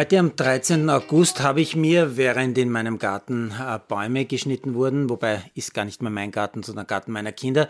Heute am 13. August habe ich mir, während in meinem Garten äh, Bäume geschnitten wurden, wobei ist gar nicht mehr mein Garten, sondern Garten meiner Kinder,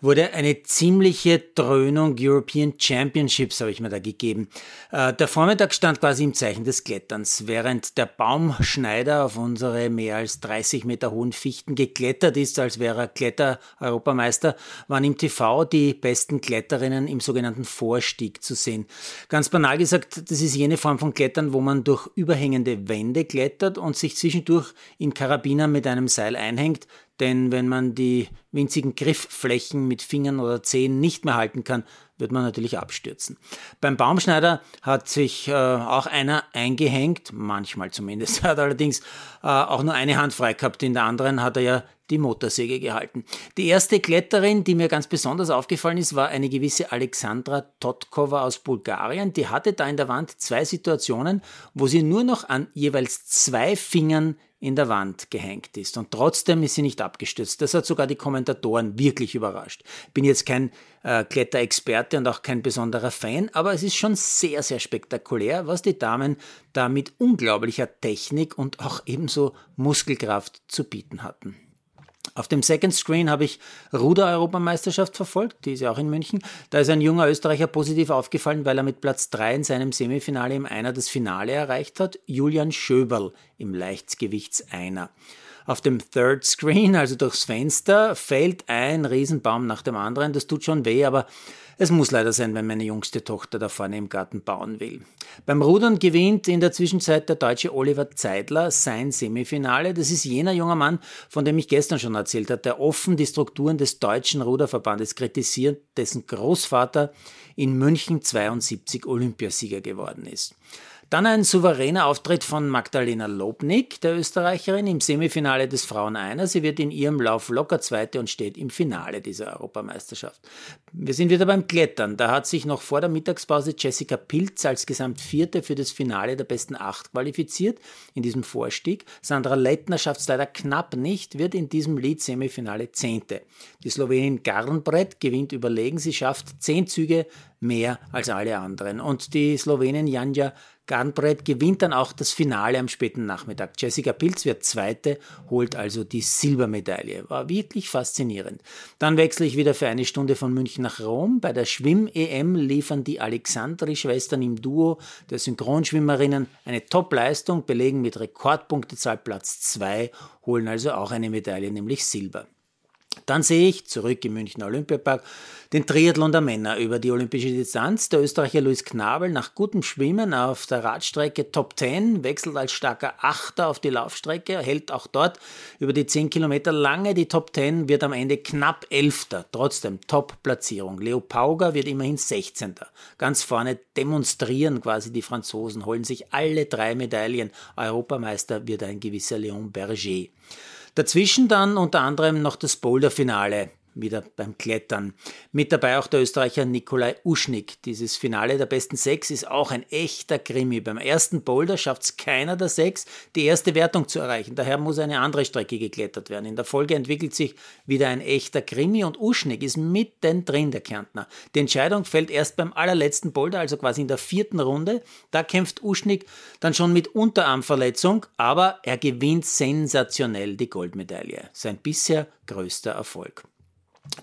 wurde eine ziemliche Dröhnung European Championships habe ich mir da gegeben. Äh, der Vormittag stand quasi im Zeichen des Kletterns, während der Baumschneider auf unsere mehr als 30 Meter hohen Fichten geklettert ist, als wäre er Kletter-Europameister, waren im TV die besten Kletterinnen im sogenannten Vorstieg zu sehen. Ganz banal gesagt, das ist jene Form von Klettern, wo man durch überhängende Wände klettert und sich zwischendurch in Karabiner mit einem Seil einhängt, denn wenn man die winzigen Griffflächen mit Fingern oder Zehen nicht mehr halten kann, wird man natürlich abstürzen. Beim Baumschneider hat sich äh, auch einer eingehängt, manchmal zumindest. Hat allerdings äh, auch nur eine Hand frei gehabt, in der anderen hat er ja die Motorsäge gehalten. Die erste Kletterin, die mir ganz besonders aufgefallen ist, war eine gewisse Alexandra Totkova aus Bulgarien. Die hatte da in der Wand zwei Situationen, wo sie nur noch an jeweils zwei Fingern in der Wand gehängt ist. Und trotzdem ist sie nicht abgestürzt. Das hat sogar die Kommentatoren wirklich überrascht. Bin jetzt kein äh, Kletterexperte und auch kein besonderer Fan, aber es ist schon sehr, sehr spektakulär, was die Damen da mit unglaublicher Technik und auch ebenso Muskelkraft zu bieten hatten. Auf dem Second Screen habe ich Ruder-Europameisterschaft verfolgt, die ist ja auch in München. Da ist ein junger Österreicher positiv aufgefallen, weil er mit Platz 3 in seinem Semifinale im Einer das Finale erreicht hat. Julian Schöberl im Leichtgewichts-Einer. Auf dem Third Screen, also durchs Fenster, fällt ein Riesenbaum nach dem anderen. Das tut schon weh, aber es muss leider sein, wenn meine jüngste Tochter da vorne im Garten bauen will. Beim Rudern gewinnt in der Zwischenzeit der deutsche Oliver Zeidler sein Semifinale. Das ist jener junger Mann, von dem ich gestern schon erzählt habe, der offen die Strukturen des deutschen Ruderverbandes kritisiert, dessen Großvater in München 72 Olympiasieger geworden ist. Dann ein souveräner Auftritt von Magdalena Lobnik, der Österreicherin, im Semifinale des Frauen-Einer. Sie wird in ihrem Lauf locker Zweite und steht im Finale dieser Europameisterschaft. Wir sind wieder beim Klettern. Da hat sich noch vor der Mittagspause Jessica Pilz als Gesamtvierte für das Finale der besten Acht qualifiziert in diesem Vorstieg. Sandra Lettner schafft es leider knapp nicht, wird in diesem Lied Semifinale Zehnte. Die Slowenin Garnbrett gewinnt überlegen. Sie schafft zehn Züge mehr als alle anderen. Und die Slowenin Janja Garnbrett gewinnt dann auch das Finale am späten Nachmittag. Jessica Pilz wird Zweite, holt also die Silbermedaille. War wirklich faszinierend. Dann wechsle ich wieder für eine Stunde von München nach Rom. Bei der Schwimm-EM liefern die Alexandri-Schwestern im Duo der Synchronschwimmerinnen eine Top-Leistung, belegen mit Rekordpunktezahl Platz 2, holen also auch eine Medaille, nämlich Silber. Dann sehe ich, zurück im Münchner Olympiapark, den Triathlon der Männer über die olympische Distanz. Der Österreicher Luis Knabel nach gutem Schwimmen auf der Radstrecke Top 10 wechselt als starker Achter auf die Laufstrecke, hält auch dort über die 10 Kilometer lange die Top 10, wird am Ende knapp Elfter, trotzdem Top-Platzierung. Leo Pauger wird immerhin 16. Ganz vorne demonstrieren quasi die Franzosen, holen sich alle drei Medaillen. Europameister wird ein gewisser Leon Berger. Dazwischen dann unter anderem noch das Boulder-Finale wieder beim Klettern. Mit dabei auch der Österreicher Nikolai Uschnik. Dieses Finale der besten sechs ist auch ein echter Krimi. Beim ersten Boulder schafft es keiner der sechs, die erste Wertung zu erreichen. Daher muss eine andere Strecke geklettert werden. In der Folge entwickelt sich wieder ein echter Krimi und Uschnik ist mittendrin, der Kärntner. Die Entscheidung fällt erst beim allerletzten Boulder, also quasi in der vierten Runde. Da kämpft Uschnik dann schon mit Unterarmverletzung, aber er gewinnt sensationell die Goldmedaille. Sein bisher größter Erfolg.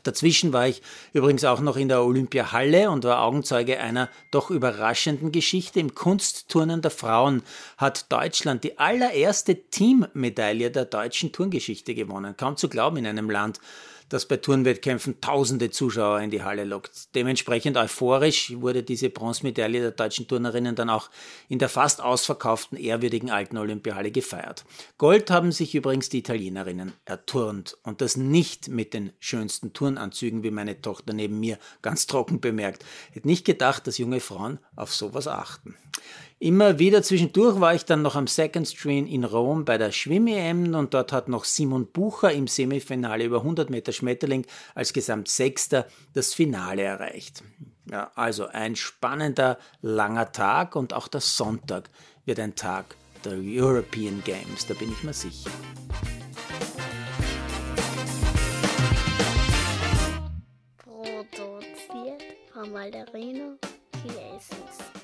Dazwischen war ich übrigens auch noch in der Olympiahalle und war Augenzeuge einer doch überraschenden Geschichte. Im Kunstturnen der Frauen hat Deutschland die allererste Teammedaille der deutschen Turngeschichte gewonnen. Kaum zu glauben in einem Land, das bei Turnwettkämpfen tausende Zuschauer in die Halle lockt. Dementsprechend euphorisch wurde diese Bronzemedaille der deutschen Turnerinnen dann auch in der fast ausverkauften ehrwürdigen alten Olympiahalle gefeiert. Gold haben sich übrigens die Italienerinnen erturnt und das nicht mit den schönsten Turnanzügen, wie meine Tochter neben mir ganz trocken bemerkt. Hätte nicht gedacht, dass junge Frauen auf sowas achten. Immer wieder zwischendurch war ich dann noch am Second Screen in Rom bei der Schwimm-EM und dort hat noch Simon Bucher im Semifinale über 100 Meter Schmetterling als Gesamtsechster das Finale erreicht. Ja, also ein spannender, langer Tag und auch der Sonntag wird ein Tag der European Games, da bin ich mir sicher. Produziert von Malderino Chiesens.